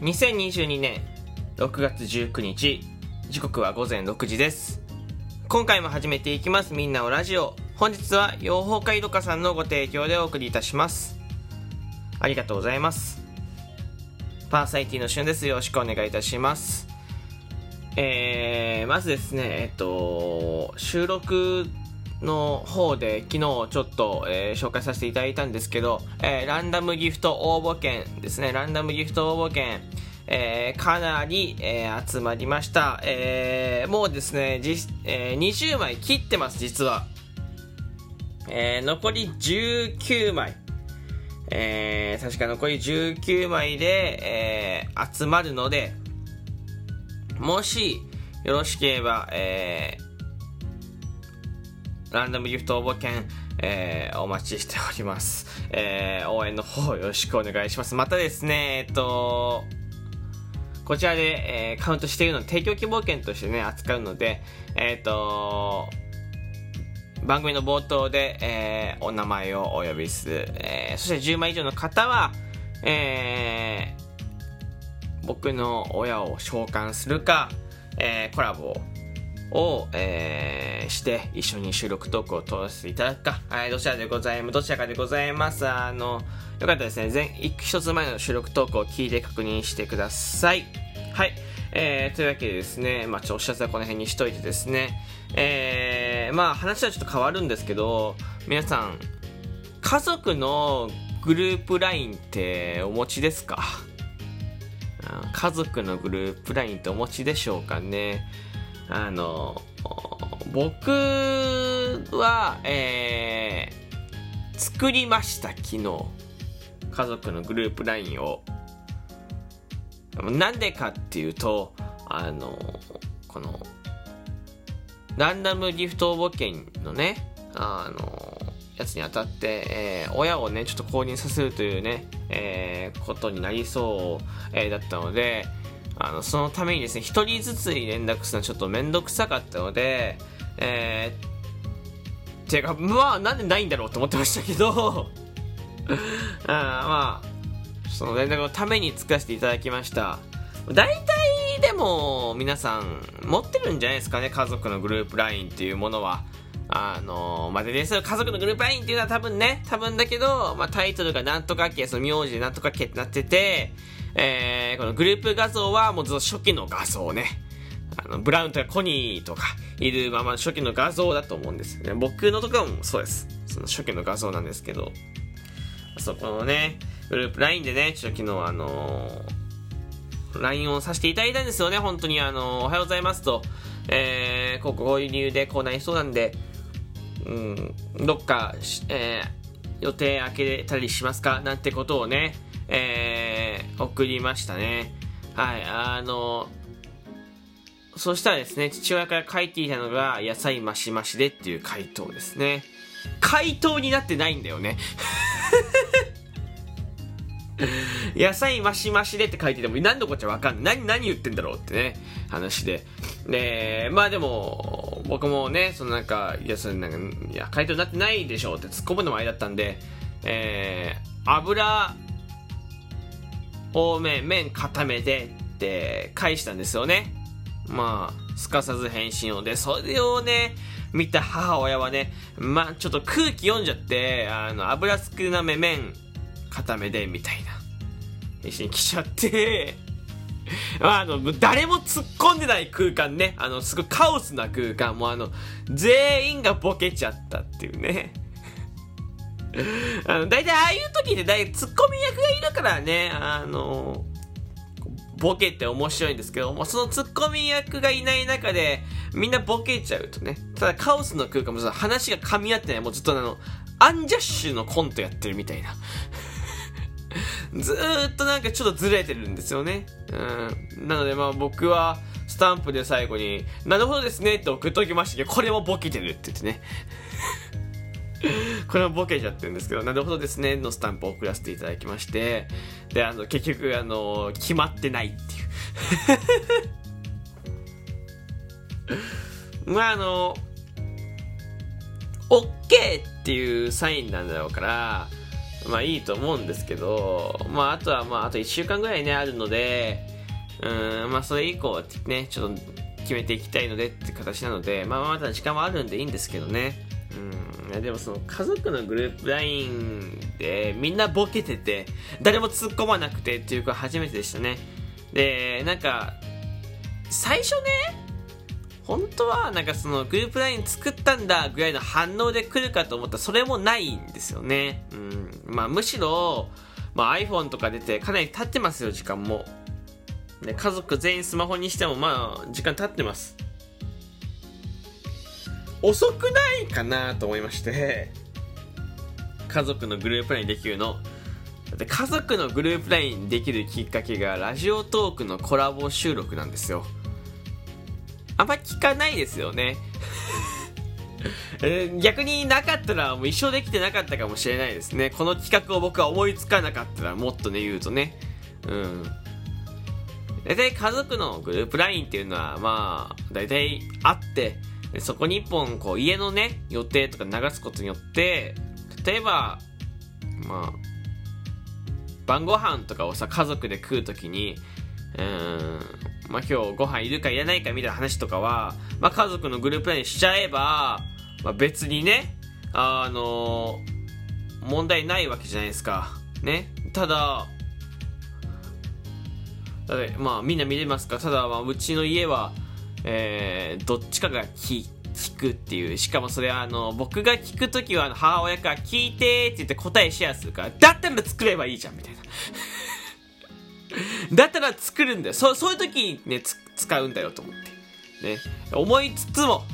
2022年6月19日時刻は午前6時です。今回も始めていきますみんなおラジオ。本日は養蜂会どかさんのご提供でお送りいたします。ありがとうございます。パーサイティのしゅんです。よろしくお願いいたします。えー、まずですねえっと収録の方で昨日ちょっと、えー、紹介させていただいたんですけど、えー、ランダムギフト応募券ですね、ランダムギフト応募券、えー、かなり、えー、集まりました。えー、もうですね、じえー、20枚切ってます、実は。えー、残り19枚。えー、確か残り19枚で、えー、集まるので、もし、よろしければ、えー、ランダムギフト応募券、えー、お待ちしております。えー、応援の方よろしくお願いします。またですね、えっと、こちらで、えー、カウントしているの提供希望券としてね、扱うので、えっと、番組の冒頭で、えー、お名前をお呼びする。えー、そして10枚以上の方は、えー、僕の親を召喚するか、えー、コラボをを、えー、して一緒に収録トークを通していただくか、はい、どちらでございます、どちらかでございます。あの、よかったですね。前、一つ前の収録トークを聞いて確認してください。はい。えー、というわけでですね、まあ、ちょっとお知らせはこの辺にしといてですね、えー、まあ、話はちょっと変わるんですけど、皆さん、家族のグループ LINE ってお持ちですか？家族のグループ LINE ってお持ちでしょうかね。あの、僕は、えー、作りました、昨日。家族のグループ LINE を。なんでかっていうと、あの、この、ランダムギフト応募券のね、あの、やつにあたって、えー、親をね、ちょっと購入させるというね、えー、ことになりそう、えー、だったので、あの、そのためにですね、一人ずつに連絡するのはちょっとめんどくさかったので、えー、ていうか、まあ、なんでないんだろうと思ってましたけど あまあ、その連絡のために作らせていただきました。大体でも皆さん持ってるんじゃないですかね、家族のグループ LINE っていうものは。あのまあ、でね、その家族のグループ LINE っていうのは多分ね、多分だけど、まあ、タイトルがなんとか系、その名字でなんとか系ってなってて、えー、このグループ画像はもうずっと初期の画像ね。あの、ブラウンとかコニーとかいるまま初期の画像だと思うんですね。僕のところもそうです。その初期の画像なんですけど、そこのね、グループ LINE でね、ちょっと昨日あのー、LINE をさせていただいたんですよね、本当にあのー、おはようございますと、えー、こうこういう理由でこうなりそうなんで、うん、どっか、えー、予定開けたりしますか？なんてことをね、えー、送りましたね。はい、あの、そしたらですね、父親から書いていたのが、野菜マシマシでっていう回答ですね。回答になってないんだよね。野菜マシマシでって書いてても何のこっちゃわかんない。何、何言ってんだろうってね、話で。で、まあでも、僕もね、そのなんか、いや、それなんか、いや、回答になってないでしょうって突っ込むのもあれだったんで、えー、油多め、麺固めでって返したんですよね。まあ、すかさず返信を。で、それをね、見た母親はね、まあ、ちょっと空気読んじゃって、あの、油少なめ麺固めで、みたいな。返信来ちゃって、あの、誰も突っ込んでない空間ね。あの、すごいカオスな空間。もうあの、全員がボケちゃったっていうね。あの、大体ああいう時って大体ツッコミ役がいるからね、あの、ボケって面白いんですけども、そのツッコミ役がいない中で、みんなボケちゃうとね、ただカオスの空間もさ、話が噛み合ってない、もうずっとあの、アンジャッシュのコントやってるみたいな。ずーっとなんかちょっとずれてるんですよね。うん。なのでまあ僕は、スタンプで最後に、なるほどですねって送っときましたけど、これもボケてるって言ってね。これもボケちゃってるんですけど、なるほどですね、のスタンプを送らせていただきまして、で、あの、結局、あの、決まってないっていう。まあ、あの、OK っていうサインなんだろうから、まあいいと思うんですけど、まああとはまああと1週間ぐらいね、あるので、うん、まあそれ以降ね、ちょっと決めていきたいのでって形なので、まあまだ時間はあるんでいいんですけどね。うん、でもその家族のグループ LINE でみんなボケてて、誰も突っ込まなくてっていうか初めてでしたね。で、なんか、最初ね、本当はなんかそのグループ LINE 作ったんだぐらいの反応で来るかと思ったらそれもないんですよね。うん。まあむしろ、まあ iPhone とか出てかなり経ってますよ、時間も。ね、家族全員スマホにしてもまあ時間経ってます。遅くないかなと思いまして、家族のグループ LINE できるの。だって家族のグループ LINE できるきっかけがラジオトークのコラボ収録なんですよ。あんま聞かないですよね。逆になかったらもう一生できてなかったかもしれないですね。この企画を僕は思いつかなかったらもっとね言うとね。うん。大体家族のグループ LINE っていうのはまあ大体あってでそこに一本こう家のね予定とか流すことによって例えばまあ晩ご飯とかをさ家族で食う時にうんまあ今日ご飯いるかいらないかみたいな話とかは、まあ、家族のグループ LINE しちゃえば、まあ、別にねあの問題ないわけじゃないですか。ね。ただまあみんな見れますか？ただまあうちの家はえー、どっちかが聞聞くっていう。しかもそれはあの僕が聞く時は母親から聞いてって言って答えシェアするからだったら作ればいいじゃんみたいな。だったら作るんだよ。そそういう時にね使うんだよと思って。ね。思いつつも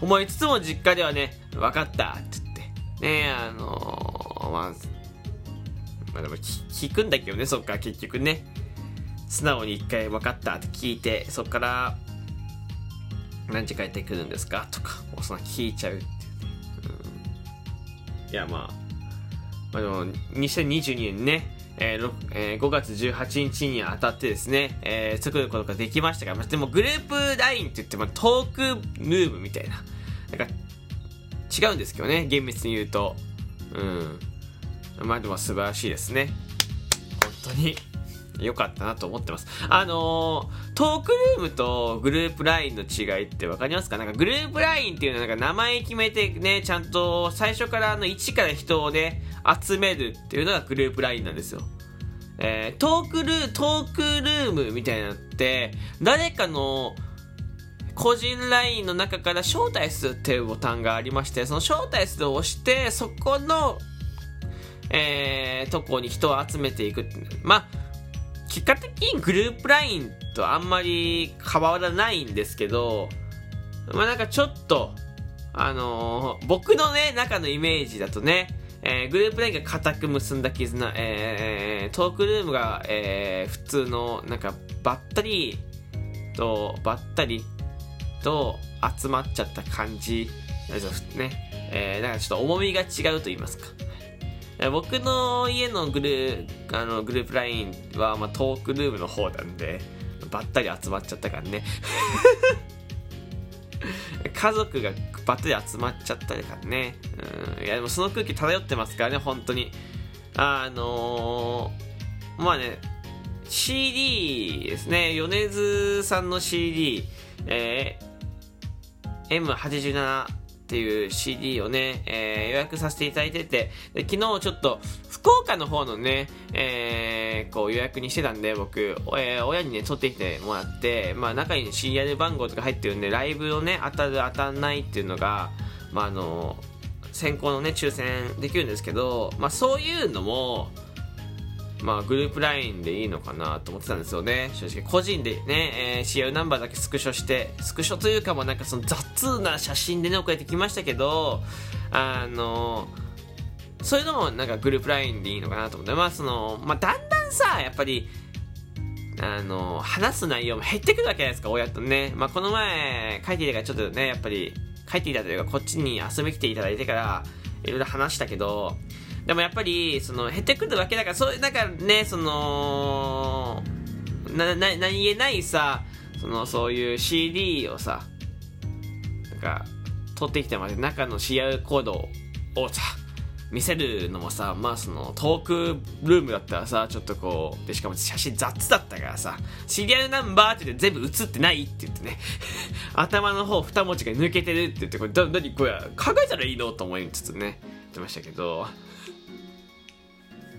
思いつつも実家ではね分かったって言って。ねあの、まあまあでも聞くんだけどねそっから結局ね。素直に一回分かったって聞いてそっから何時帰ってくるんですかとか、そんな聞いちゃうっていうね。うん、いや、まあ、あでも、2022年ね、えーえー、5月18日にあたってですね、えー、作ることができましたが、まあ、でもグループ LINE って言ってもトークルームみたいな、なんか違うんですけどね、厳密に言うと。うん。まあでも素晴らしいですね。本当に。良かったなと思ってます。あのー、トークルームとグループ LINE の違いって分かりますか？なんかグループ LINE っていうのはなんか名前決めてね、ちゃんと最初からあの1から人をね、集めるっていうのがグループ LINE なんですよ。えー、トークルー、トークルームみたいなのって、誰かの個人 LINE の中から招待するっていうボタンがありまして、その招待するを押して、そこの、えー、とこに人を集めていく。まあ、結果的にグループ LINE とあんまり変わらないんですけど、まあなんかちょっと、あのー、僕のね、中のイメージだとね、えー、グループ LINE が固く結んだ絆、えー、トークルームが、えー、普通の、なんか、ばったりと、ばったりと集まっちゃった感じ、ね、えー、なんかちょっと重みが違うと言いますか。僕の家のグルあのグループ LINE は、まあ、トークルームの方なんで、ばったり集まっちゃったからね。家族がばったり集まっちゃったからね。うん。いや、でもその空気漂ってますからね、本当に。あのー、まあね、CD ですね、米津さんの CD、えー、M87 っていう CD をね、えー、予約させていただいてて、で昨日ちょっと福岡の方のね、えー、こう予約にしてたんで、僕、えー、親にね、取ってきてもらって、まあ中に、ね、シリアル番号とか入ってるんで、ライブをね、当たる当たんないっていうのが、まああの、先行のね、抽選できるんですけど、まあそういうのも、まあ、グループ LINE でいいのかなと思ってたんですよね。正直、個人でね、えー、CL ナンバーだけスクショして、スクショというかもなんかその雑な写真でね、送られてきましたけど、あのそういうのもなんかグループ LINE でいいのかなと思って、まあその、まあだんだんさ、やっぱり、あの話す内容も減ってくるわけじゃないですか、親とね。まあこの前、書いていたからちょっとね、やっぱり、書いていたというか、こっちに遊び来ていただいてから、いろいろ話したけど、でもやっぱり、その、減ってくるわけだから、そういう、なんかね、その、な、な、何気ないさ、その、そういう CD をさ、なんか、取ってきてまで中の CR コードをさ、見せるのもさ、まあそのトークルームだったらさ、ちょっとこう、で、しかも写真雑だったからさ、シリアルナンバーって言って全部写ってないって言ってね、頭の方二文字が抜けてるって言って、これ、な、なにこれ、考えたらいいのと思いつつね、言ってましたけど、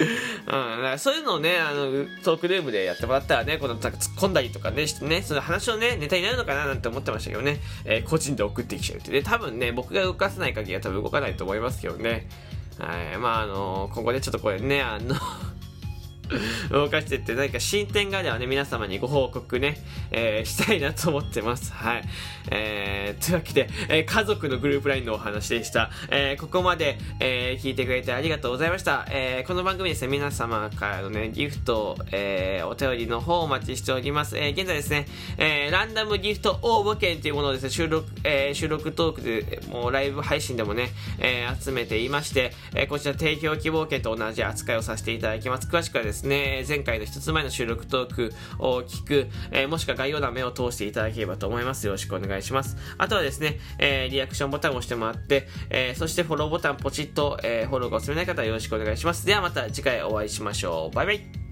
うん、そういうのをね、あの、トークルームでやってもらったらね、この、突っ込んだりとかね、してね、その話のね、ネタになるのかななんて思ってましたけどね、えー、個人で送ってきちゃうってね、多分ね、僕が動かさない限りは多分動かないと思いますけどね。はい、まああの、今後ね、ちょっとこれね、あの動かしていって何か進展があればね、皆様にご報告ね、えー、したいなと思ってます。はい。えー、というわけで、えー、家族のグループ LINE のお話でした。えー、ここまで、えー、聞いてくれてありがとうございました。えー、この番組ですね、皆様からのね、ギフト、えー、お便りの方お待ちしております。えー、現在ですね、えー、ランダムギフト応募券というものをですね、収録、えー、収録トークで、もうライブ配信でもね、えー、集めていまして、えー、こちら提供希望券と同じ扱いをさせていただきます。詳しくはですね、前回の一つ前の収録トークを聞く、えー、もしくは概要欄目を通していただければと思います。よろしくお願いします。あとはですね、えー、リアクションボタンを押してもらって、えー、そしてフォローボタンポチッと、えー、フォローがおすすめない方はよろしくお願いします。ではまた次回お会いしましょう。バイバイ。